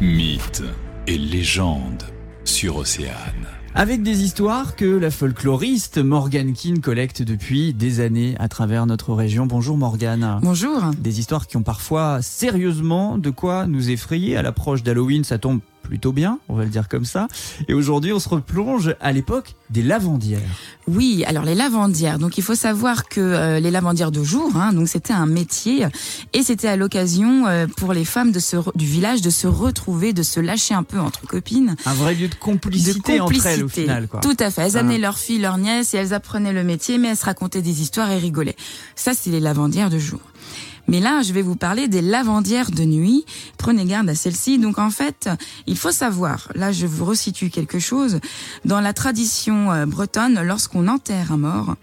Mythes et légendes sur Océane. Avec des histoires que la folkloriste Morgane Keane collecte depuis des années à travers notre région. Bonjour Morgane. Bonjour. Des histoires qui ont parfois sérieusement de quoi nous effrayer. À l'approche d'Halloween, ça tombe plutôt bien, on va le dire comme ça. Et aujourd'hui, on se replonge à l'époque des lavandières. Oui, alors les lavandières. Donc il faut savoir que euh, les lavandières de jour, hein, donc c'était un métier et c'était à l'occasion euh, pour les femmes de se, du village de se retrouver, de se lâcher un peu entre copines. Un vrai lieu de complicité, entre elles au final. Quoi. Tout à fait. Elles amenaient ah. leurs filles, leurs nièces et elles apprenaient le métier, mais elles se racontaient des histoires et rigolaient. Ça, c'est les lavandières de jour. Mais là, je vais vous parler des lavandières de nuit. Prenez garde à celle-ci. Donc en fait, il faut savoir, là je vous resitue quelque chose, dans la tradition euh, bretonne, lorsqu'on enterre un mort,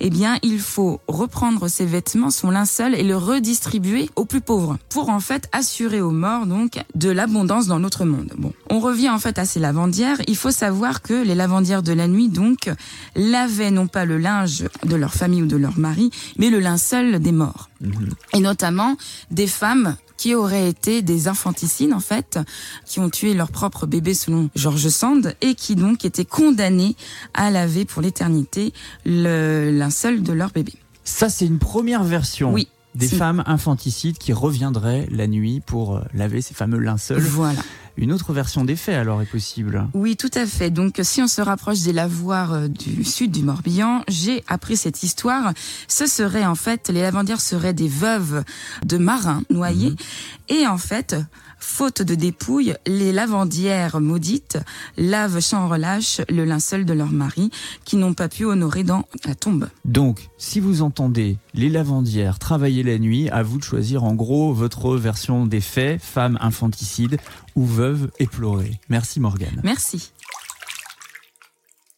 eh bien il faut reprendre ses vêtements, son linceul et le redistribuer aux plus pauvres pour en fait assurer aux morts donc de l'abondance dans notre monde. Bon, on revient en fait à ces lavandières. Il faut savoir que les lavandières de la nuit donc lavaient non pas le linge de leur famille ou de leur mari, mais le linceul des morts. Mhm notamment des femmes qui auraient été des infanticides en fait, qui ont tué leur propre bébé selon George Sand et qui donc étaient condamnées à laver pour l'éternité le linceul de leur bébé. Ça c'est une première version. Oui. Des femmes infanticides qui reviendraient la nuit pour euh, laver ces fameux linceuls. Voilà. Une autre version des faits alors est possible. Oui, tout à fait. Donc si on se rapproche des lavoirs euh, du sud du Morbihan, j'ai appris cette histoire. Ce serait en fait, les lavandières seraient des veuves de marins noyés. Mhm. Et en fait, faute de dépouille, les lavandières maudites lavent sans relâche le linceul de leur mari qui n'ont pas pu honorer dans la tombe. Donc, si vous entendez les lavandières travailler la nuit, à vous de choisir en gros votre version des faits, femme infanticide ou veuve Merci Morgane. Merci.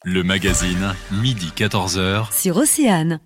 Le magazine, midi 14h. Sur Océane.